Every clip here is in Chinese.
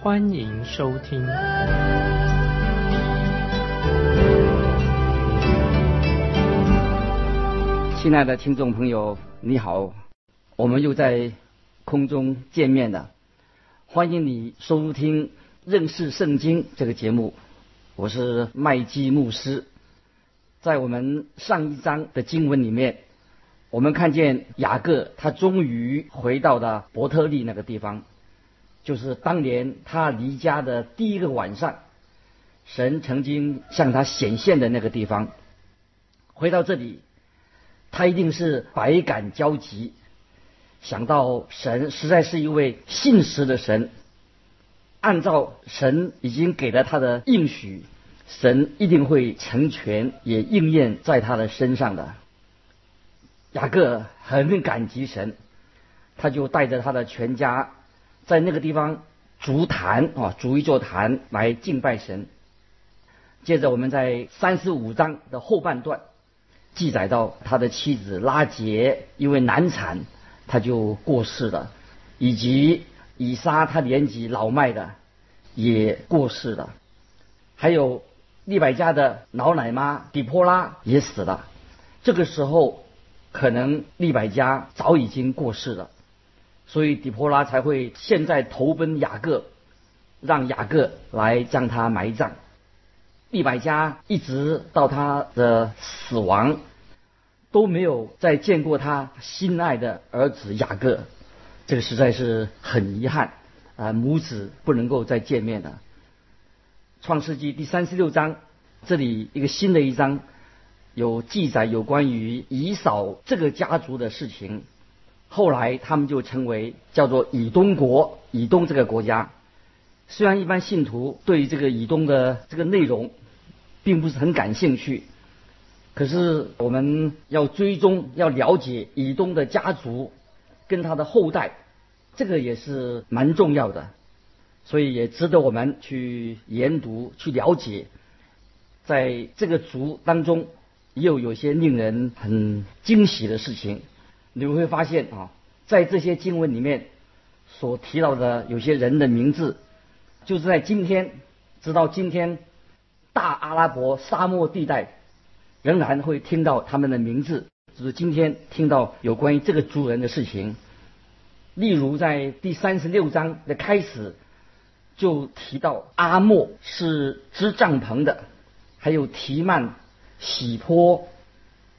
欢迎收听。亲爱的听众朋友，你好，我们又在。空中见面了，欢迎你收听认识圣经这个节目。我是麦基牧师。在我们上一章的经文里面，我们看见雅各他终于回到了伯特利那个地方，就是当年他离家的第一个晚上，神曾经向他显现的那个地方。回到这里，他一定是百感交集。想到神实在是一位信实的神，按照神已经给了他的应许，神一定会成全也应验在他的身上的。雅各很感激神，他就带着他的全家在那个地方筑坛啊，筑一座坛来敬拜神。接着我们在三十五章的后半段记载到他的妻子拉杰因为难产。他就过世了，以及以撒他年纪老迈的也过世了，还有利百家的老奶妈底波拉也死了。这个时候，可能利百家早已经过世了，所以底波拉才会现在投奔雅各，让雅各来将他埋葬。利百加一直到他的死亡。都没有再见过他心爱的儿子雅各，这个实在是很遗憾啊！母子不能够再见面了。创世纪第三十六章，这里一个新的一章，有记载有关于以扫这个家族的事情。后来他们就成为叫做以东国，以东这个国家。虽然一般信徒对这个以东的这个内容并不是很感兴趣。可是我们要追踪、要了解以东的家族跟他的后代，这个也是蛮重要的，所以也值得我们去研读、去了解。在这个族当中，又有些令人很惊喜的事情。你会发现啊，在这些经文里面所提到的有些人的名字，就是在今天，直到今天，大阿拉伯沙漠地带。仍然会听到他们的名字，就是今天听到有关于这个族人的事情。例如在第三十六章的开始，就提到阿莫是织帐篷的，还有提曼、喜坡、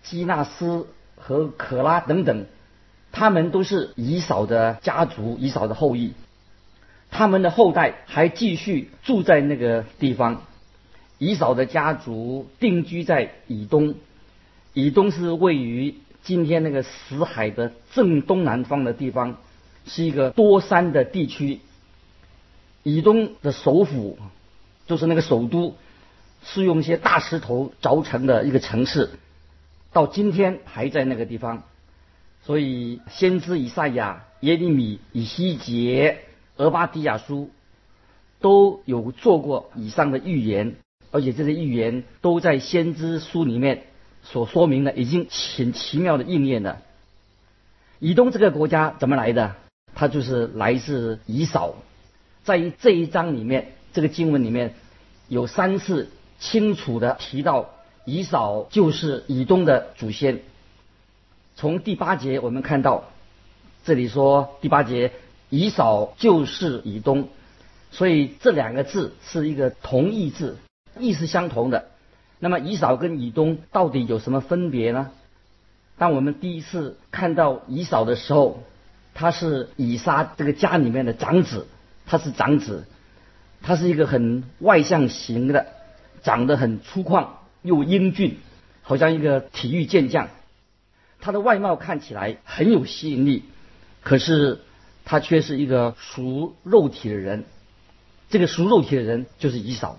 基纳斯和可拉等等，他们都是以扫的家族，以扫的后裔。他们的后代还继续住在那个地方。以扫的家族定居在以东，以东是位于今天那个死海的正东南方的地方，是一个多山的地区。以东的首府就是那个首都，是用一些大石头凿成的一个城市，到今天还在那个地方。所以先知以赛亚、耶利米、以西结、俄巴底亚书都有做过以上的预言。而且这些预言都在先知书里面所说明的，已经很奇妙的应验了。以东这个国家怎么来的？它就是来自以扫。在这一章里面，这个经文里面有三次清楚的提到以扫就是以东的祖先。从第八节我们看到，这里说第八节以扫就是以东，所以这两个字是一个同义字。意思相同的，那么以扫跟以东到底有什么分别呢？当我们第一次看到以扫的时候，他是以撒这个家里面的长子，他是长子，他是一个很外向型的，长得很粗犷又英俊，好像一个体育健将。他的外貌看起来很有吸引力，可是他却是一个属肉体的人。这个属肉体的人就是以扫。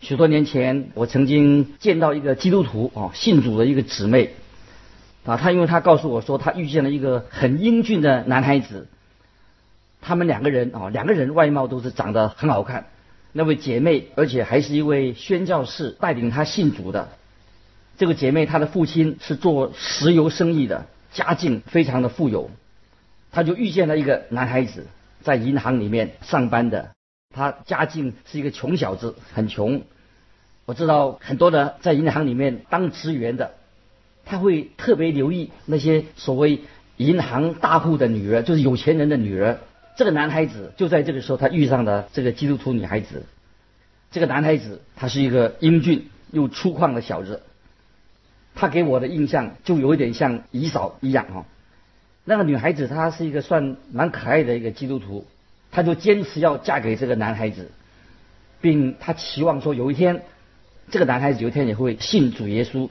许多年前，我曾经见到一个基督徒啊，信主的一个姊妹啊，她因为她告诉我说，她遇见了一个很英俊的男孩子。他们两个人啊，两个人外貌都是长得很好看。那位姐妹，而且还是一位宣教士，带领她信主的。这个姐妹，她的父亲是做石油生意的，家境非常的富有。她就遇见了一个男孩子，在银行里面上班的。他家境是一个穷小子，很穷。我知道很多的在银行里面当职员的，他会特别留意那些所谓银行大户的女儿，就是有钱人的女儿。这个男孩子就在这个时候，他遇上了这个基督徒女孩子。这个男孩子他是一个英俊又粗犷的小子，他给我的印象就有一点像姨嫂一样哦。那个女孩子她是一个算蛮可爱的一个基督徒。她就坚持要嫁给这个男孩子，并她期望说有一天，这个男孩子有一天也会信主耶稣。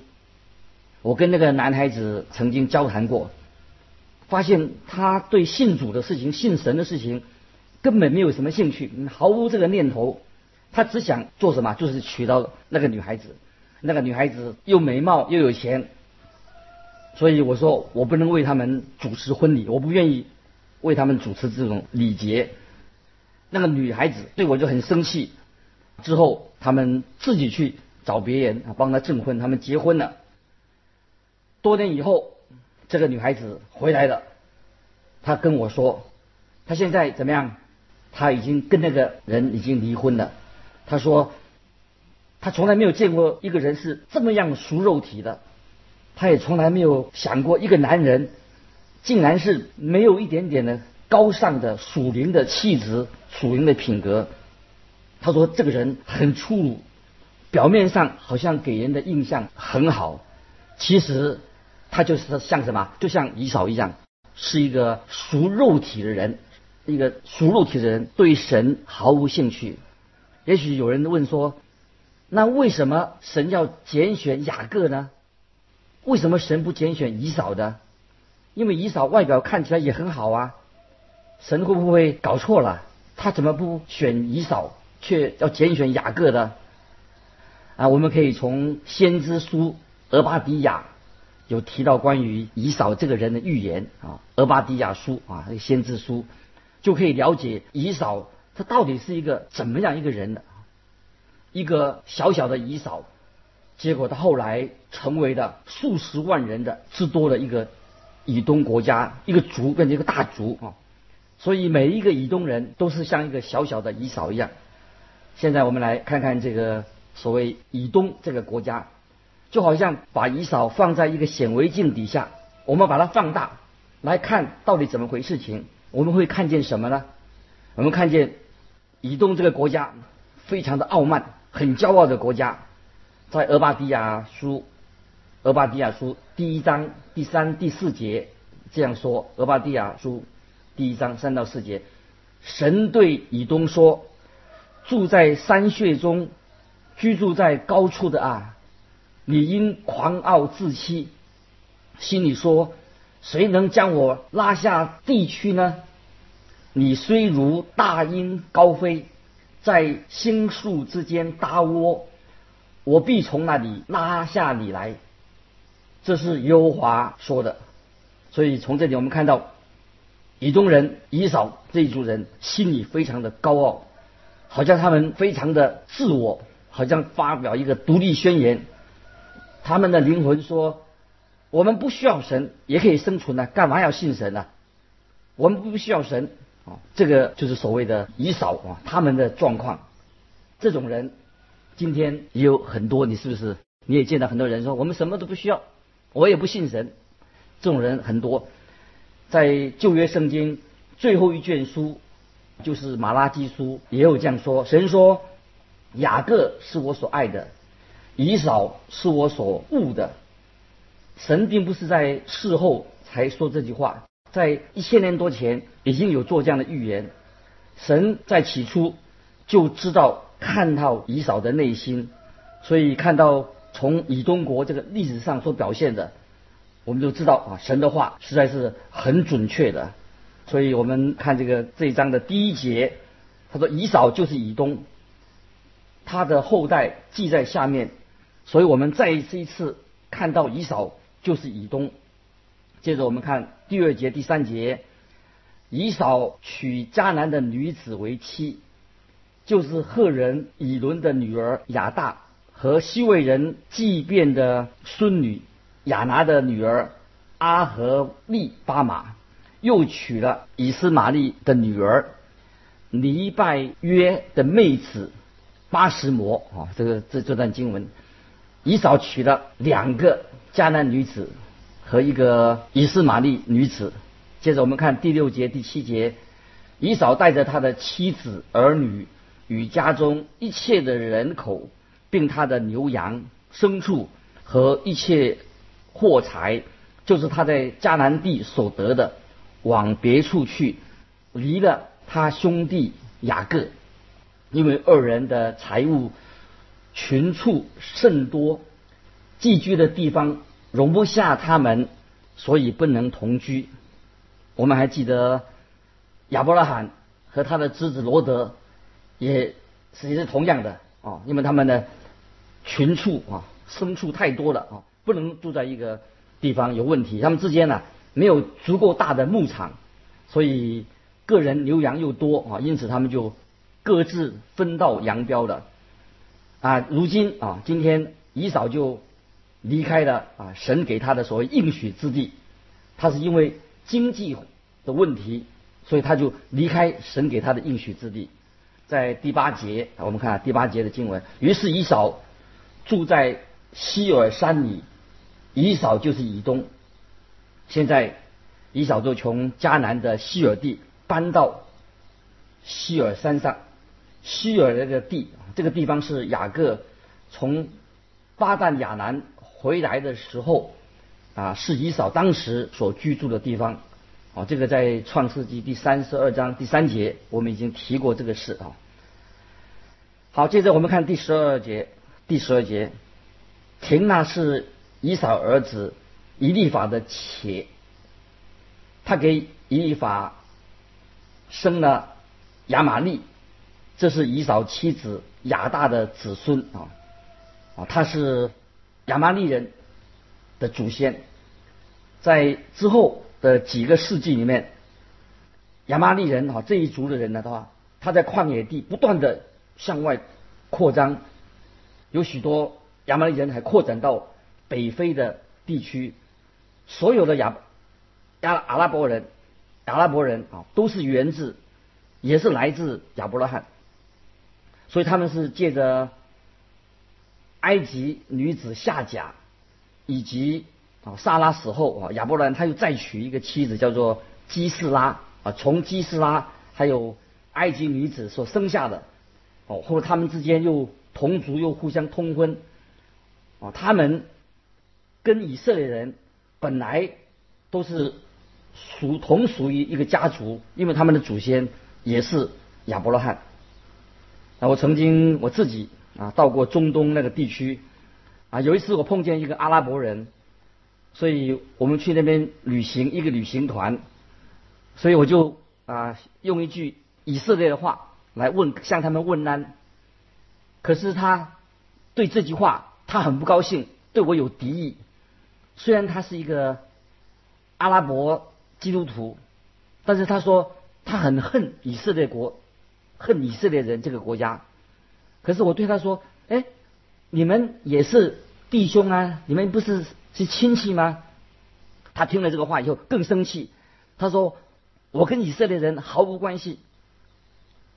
我跟那个男孩子曾经交谈过，发现他对信主的事情、信神的事情根本没有什么兴趣，毫无这个念头。他只想做什么，就是娶到那个女孩子。那个女孩子又美貌又有钱，所以我说我不能为他们主持婚礼，我不愿意为他们主持这种礼节。那个女孩子对我就很生气，之后他们自己去找别人啊，帮他证婚，他们结婚了。多年以后，这个女孩子回来了，她跟我说，她现在怎么样？她已经跟那个人已经离婚了。她说，她从来没有见过一个人是这么样熟肉体的，她也从来没有想过一个男人竟然是没有一点点的。高尚的属灵的气质，属灵的品格。她说这个人很粗鲁，表面上好像给人的印象很好，其实他就是像什么，就像姨嫂一样，是一个属肉体的人，一个属肉体的人对神毫无兴趣。也许有人问说，那为什么神要拣选雅各呢？为什么神不拣选姨嫂的？因为姨嫂外表看起来也很好啊。神会不会搞错了？他怎么不选以扫，却要拣选雅各的？啊，我们可以从先知书俄巴底亚有提到关于以扫这个人的预言啊，俄巴底亚书啊，那个先知书就可以了解以扫他到底是一个怎么样一个人的。一个小小的以扫，结果他后来成为了数十万人的之多的一个以东国家，一个族变成一个大族啊。所以每一个以东人都是像一个小小的以扫一样。现在我们来看看这个所谓以东这个国家，就好像把以扫放在一个显微镜底下，我们把它放大来看到底怎么回事情，我们会看见什么呢？我们看见以东这个国家非常的傲慢，很骄傲的国家，在俄巴底亚书，俄巴底亚书第一章第三、第四节这样说：俄巴底亚书。第一章三到四节，神对以东说：“住在山穴中，居住在高处的啊，你因狂傲自欺，心里说：谁能将我拉下地去呢？你虽如大鹰高飞，在星宿之间搭窝，我必从那里拉下你来。”这是优华说的。所以从这里我们看到。以东人以扫这一族人心里非常的高傲，好像他们非常的自我，好像发表一个独立宣言。他们的灵魂说：“我们不需要神，也可以生存呢，干嘛要信神呢？我们不需要神啊！”这个就是所谓的以扫啊，他们的状况。这种人今天也有很多，你是不是？你也见到很多人说：“我们什么都不需要，我也不信神。”这种人很多。在旧约圣经最后一卷书，就是马拉基书，也有这样说：神说，雅各是我所爱的，以扫是我所悟的。神并不是在事后才说这句话，在一千年多前已经有做这样的预言。神在起初就知道看到以扫的内心，所以看到从以东国这个历史上所表现的。我们就知道啊，神的话实在是很准确的，所以我们看这个这一章的第一节，他说以扫就是以东，他的后代记在下面，所以我们再一次一次看到以扫就是以东。接着我们看第二节、第三节，以扫娶迦南的女子为妻，就是赫人以伦的女儿雅大和西魏人祭便的孙女雅拿的女儿阿和利巴马，又娶了以斯玛利的女儿尼拜约的妹子巴什摩啊，这个这这段经文，以扫娶了两个迦南女子。和一个以斯玛利女子。接着我们看第六节、第七节，以扫带着他的妻子、儿女与家中一切的人口，并他的牛羊、牲畜和一切货财，就是他在迦南地所得的，往别处去，离了他兄弟雅各，因为二人的财物群畜甚多，寄居的地方。容不下他们，所以不能同居。我们还记得亚伯拉罕和他的侄子罗德，也实际是同样的啊，因为他们的群畜啊，牲畜太多了啊，不能住在一个地方有问题。他们之间呢，没有足够大的牧场，所以个人牛羊又多啊，因此他们就各自分道扬镳了啊。如今啊，今天以扫就。离开了啊，神给他的所谓应许之地，他是因为经济的问题，所以他就离开神给他的应许之地。在第八节，我们看第八节的经文。于是以扫住在希尔山里，以扫就是以东。现在以扫就从迦南的希尔地搬到希尔山上，希尔那个地，这个地方是雅各从巴旦亚南。回来的时候，啊，是以扫当时所居住的地方，啊，这个在创世纪第三十二章第三节，我们已经提过这个事啊。好，接着我们看第十二节，第十二节，廷娜是以扫儿子以利法的妾，他给以利法生了亚玛利，这是以扫妻子亚大的子孙啊，啊，他是。亚麻利人的祖先，在之后的几个世纪里面，亚麻利人哈这一族的人呢的话，他在旷野地不断的向外扩张，有许多亚麻利人还扩展到北非的地区，所有的亚亚阿拉伯人，阿拉伯人啊都是源自，也是来自亚伯拉罕，所以他们是借着。埃及女子夏甲，以及啊萨拉死后啊亚伯兰他又再娶一个妻子叫做基斯拉啊从基斯拉还有埃及女子所生下的哦或者他们之间又同族又互相通婚啊他们跟以色列人本来都是属同属于一个家族，因为他们的祖先也是亚伯拉罕。那我曾经我自己。啊，到过中东那个地区，啊，有一次我碰见一个阿拉伯人，所以我们去那边旅行，一个旅行团，所以我就啊用一句以色列的话来问向他们问安，可是他对这句话他很不高兴，对我有敌意，虽然他是一个阿拉伯基督徒，但是他说他很恨以色列国，恨以色列人这个国家。可是我对他说：“哎，你们也是弟兄啊，你们不是是亲戚吗？”他听了这个话以后更生气，他说：“我跟以色列人毫无关系。”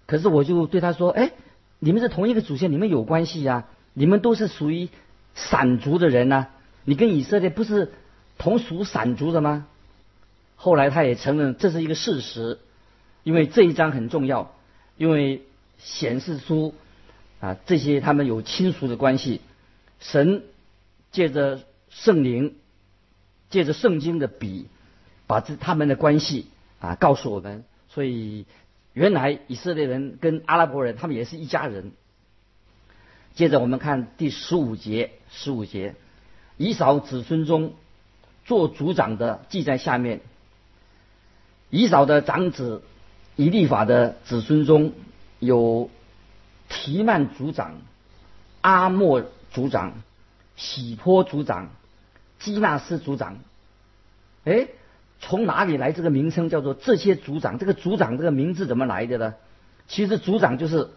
可是我就对他说：“哎，你们是同一个祖先，你们有关系呀，你们都是属于散族的人呐，你跟以色列不是同属散族的吗？”后来他也承认这是一个事实，因为这一章很重要，因为显示出。啊，这些他们有亲属的关系，神借着圣灵，借着圣经的笔，把这他们的关系啊告诉我们。所以原来以色列人跟阿拉伯人他们也是一家人。接着我们看第十五节，十五节，以扫子孙中做族长的记在下面。以扫的长子以利法的子孙中。有提曼族长、阿莫族长、喜坡族长、基纳斯族长。哎，从哪里来这个名称叫做这些族长？这个族长这个名字怎么来的呢？其实族长就是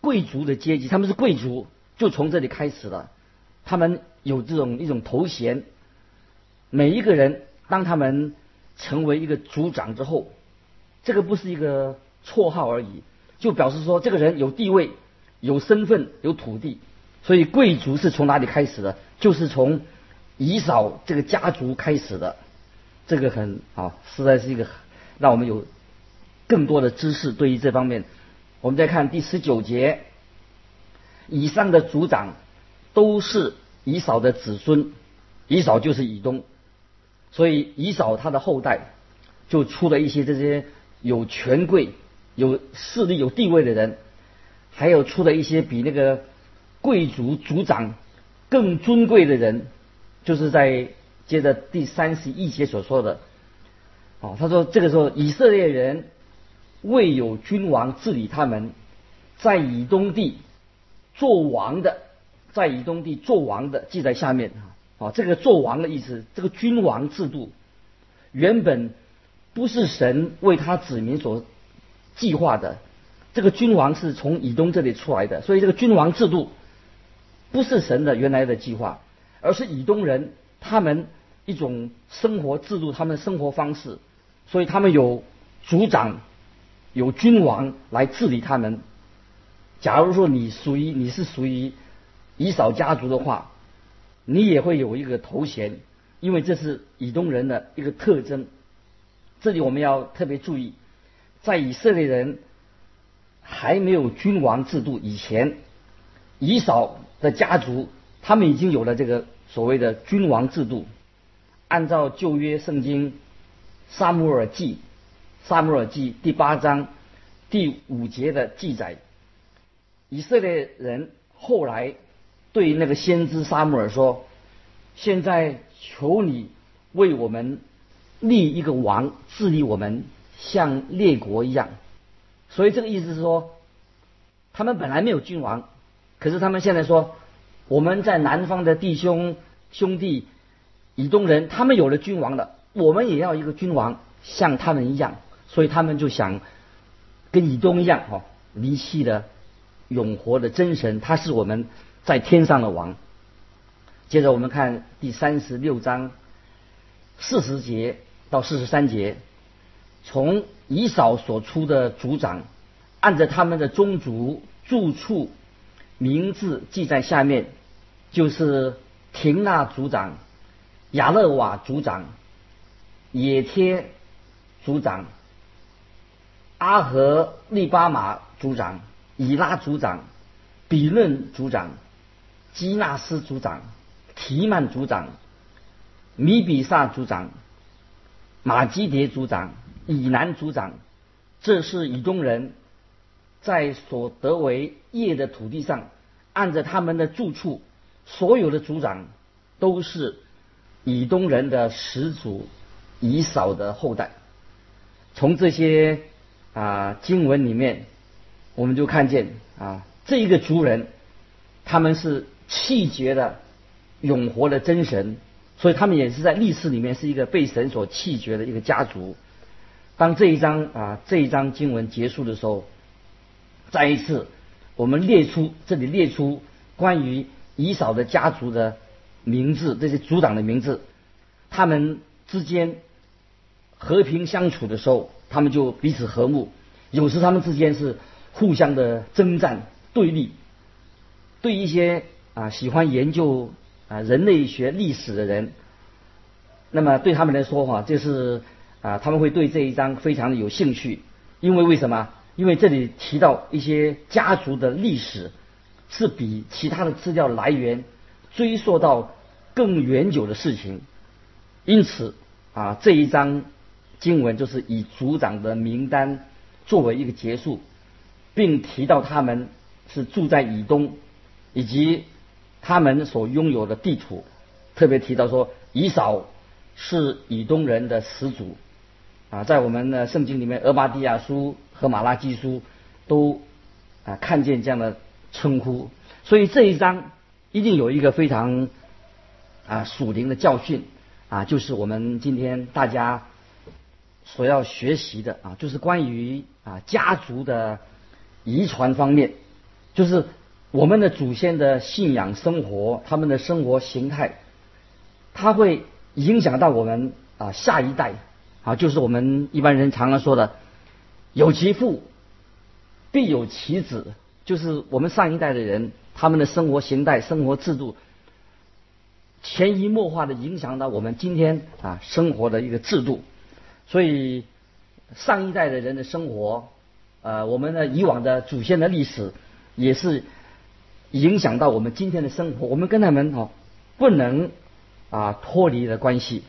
贵族的阶级，他们是贵族，就从这里开始了。他们有这种一种头衔，每一个人当他们成为一个族长之后，这个不是一个绰号而已，就表示说这个人有地位、有身份、有土地。所以贵族是从哪里开始的？就是从以扫这个家族开始的。这个很好，实在是一个让我们有更多的知识。对于这方面，我们再看第十九节，以上的族长。都是以扫的子孙，以扫就是以东，所以以扫他的后代就出了一些这些有权贵、有势力、有地位的人，还有出了一些比那个贵族族长更尊贵的人，就是在接着第三十一节所说的，哦，他说这个时候以色列人未有君王治理他们，在以东地做王的。在以东地做王的记在下面啊，啊，这个做王的意思，这个君王制度原本不是神为他子民所计划的，这个君王是从以东这里出来的，所以这个君王制度不是神的原来的计划，而是以东人他们一种生活制度，他们生活方式，所以他们有族长，有君王来治理他们。假如说你属于你是属于。以扫家族的话，你也会有一个头衔，因为这是以东人的一个特征。这里我们要特别注意，在以色列人还没有君王制度以前，以扫的家族他们已经有了这个所谓的君王制度。按照旧约圣经撒母耳记撒母耳记第八章第五节的记载，以色列人后来。对那个先知沙姆尔说：“现在求你为我们立一个王，治理我们，像列国一样。”所以这个意思是说，他们本来没有君王，可是他们现在说，我们在南方的弟兄兄弟以东人，他们有了君王了，我们也要一个君王，像他们一样。所以他们就想跟以东一样，哈，离弃了永活的真神，他是我们。在天上的王。接着我们看第三十六章四十节到四十三节，从以扫所出的族长，按着他们的宗族住处名字记在下面，就是廷纳族长、亚勒瓦族长、野贴族长、阿和利巴马族长、以拉族长、比论族长。基纳斯族长、提曼族长、米比萨族长、马基迭族长、以南族长，这是以东人在所得为业的土地上，按着他们的住处，所有的族长都是以东人的始祖以扫的后代。从这些啊经文里面，我们就看见啊这一个族人，他们是。气绝的永活的真神，所以他们也是在历史里面是一个被神所弃绝的一个家族。当这一章啊这一章经文结束的时候，再一次我们列出这里列出关于以扫的家族的名字，这些族长的名字，他们之间和平相处的时候，他们就彼此和睦；有时他们之间是互相的征战对立，对一些。啊，喜欢研究啊人类学历史的人，那么对他们来说哈，就是啊他们会对这一章非常的有兴趣，因为为什么？因为这里提到一些家族的历史，是比其他的资料来源追溯到更远久的事情，因此啊这一章经文就是以族长的名单作为一个结束，并提到他们是住在以东以及。他们所拥有的地图，特别提到说，以扫是以东人的始祖啊，在我们的圣经里面，俄巴底亚书和马拉基书都啊看见这样的称呼。所以这一章一定有一个非常啊属灵的教训啊，就是我们今天大家所要学习的啊，就是关于啊家族的遗传方面，就是我们的祖先的信仰生活，他们的生活形态，它会影响到我们啊下一代啊，就是我们一般人常常说的“有其父必有其子”，就是我们上一代的人。他们的生活形态、生活制度，潜移默化的影响到我们今天啊生活的一个制度。所以上一代的人的生活，呃，我们的以往的祖先的历史，也是影响到我们今天的生活。我们跟他们哦不能啊脱离的关系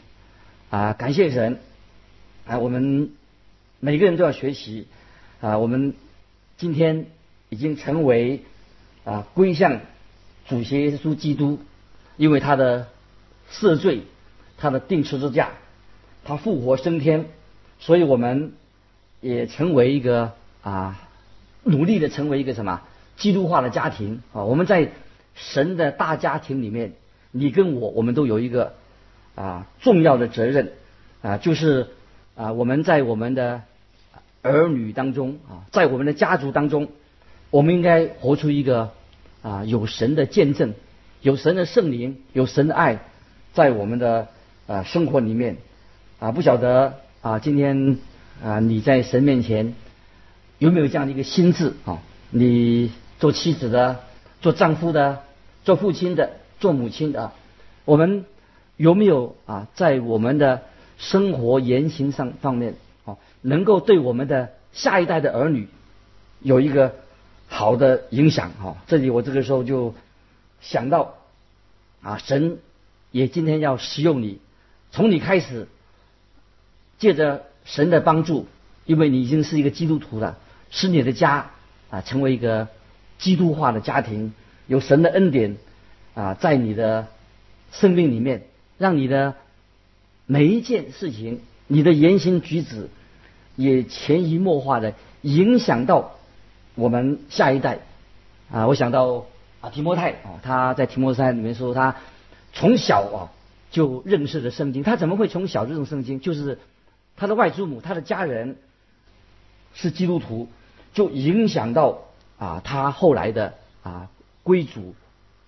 啊。感谢神啊，我们每个人都要学习啊。我们今天已经成为。啊，归向主耶稣基督，因为他的赦罪，他的定十字架，他复活升天，所以我们也成为一个啊，努力的成为一个什么基督化的家庭啊。我们在神的大家庭里面，你跟我，我们都有一个啊重要的责任啊，就是啊我们在我们的儿女当中啊，在我们的家族当中。我们应该活出一个啊有神的见证，有神的圣灵，有神的爱，在我们的啊生活里面啊不晓得啊今天啊你在神面前有没有这样的一个心智啊？你做妻子的，做丈夫的，做父亲的，做母亲的，我们有没有啊在我们的生活言行上方面啊能够对我们的下一代的儿女有一个。好的影响哈，这里我这个时候就想到啊，神也今天要使用你，从你开始，借着神的帮助，因为你已经是一个基督徒了，使你的家啊成为一个基督化的家庭，有神的恩典啊在你的生命里面，让你的每一件事情，你的言行举止也潜移默化的影响到。我们下一代啊，我想到啊提摩太啊，他在提摩太里面说，他从小啊就认识了圣经。他怎么会从小认识圣经？就是他的外祖母，他的家人是基督徒，就影响到啊他后来的啊归主，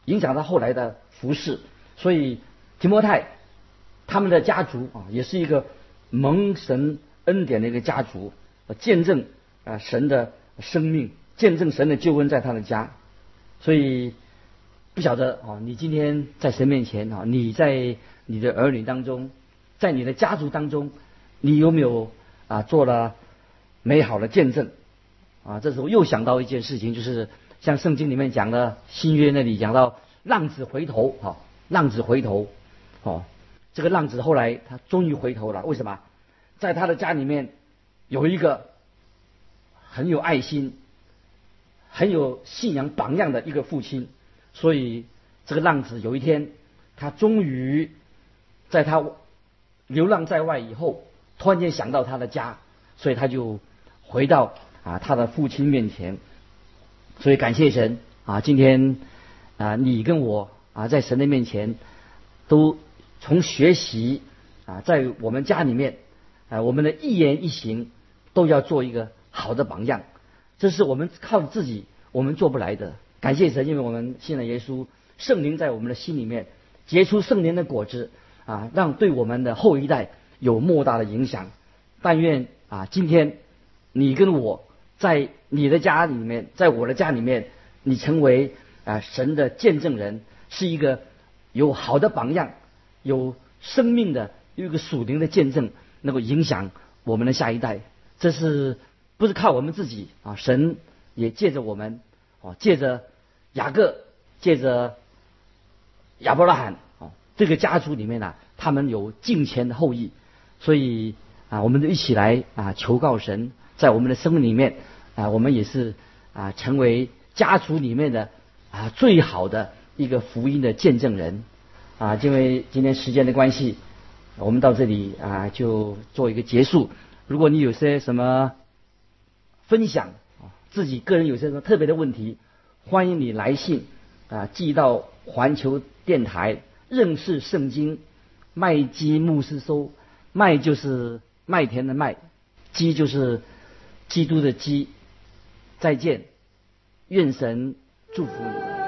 影响到后来的服饰。所以提摩太他们的家族啊，也是一个蒙神恩典的一个家族，见证啊神的。生命见证神的救恩在他的家，所以不晓得啊，你今天在神面前啊，你在你的儿女当中，在你的家族当中，你有没有啊做了美好的见证啊？这时候又想到一件事情，就是像圣经里面讲的新约那里讲到浪子回头啊，浪子回头哦，这个浪子后来他终于回头了，为什么？在他的家里面有一个。很有爱心、很有信仰榜样的一个父亲，所以这个浪子有一天，他终于在他流浪在外以后，突然间想到他的家，所以他就回到啊他的父亲面前。所以感谢神啊，今天啊你跟我啊在神的面前都从学习啊在我们家里面啊我们的一言一行都要做一个。好的榜样，这是我们靠自己我们做不来的。感谢神，因为我们信了耶稣，圣灵在我们的心里面结出圣灵的果子啊，让对我们的后一代有莫大的影响。但愿啊，今天你跟我在你的家里面，在我的家里面，你成为啊神的见证人，是一个有好的榜样，有生命的有一个属灵的见证，能够影响我们的下一代。这是。不是靠我们自己啊，神也借着我们，哦，借着雅各，借着亚伯拉罕，哦，这个家族里面呢，他们有敬虔的后裔，所以啊，我们就一起来啊，求告神，在我们的生命里面啊我们也是啊成为家族里面的啊最好的一个福音的见证人。啊因为今天时间的关系我们到这里啊就做一个结束。如果你有些什么分享啊自己个人有些什么特别的问题欢迎你来信啊寄到环球电台认识圣经麦基穆斯收麦就是麦田的麦基就是基督的基，再见，愿神祝福你。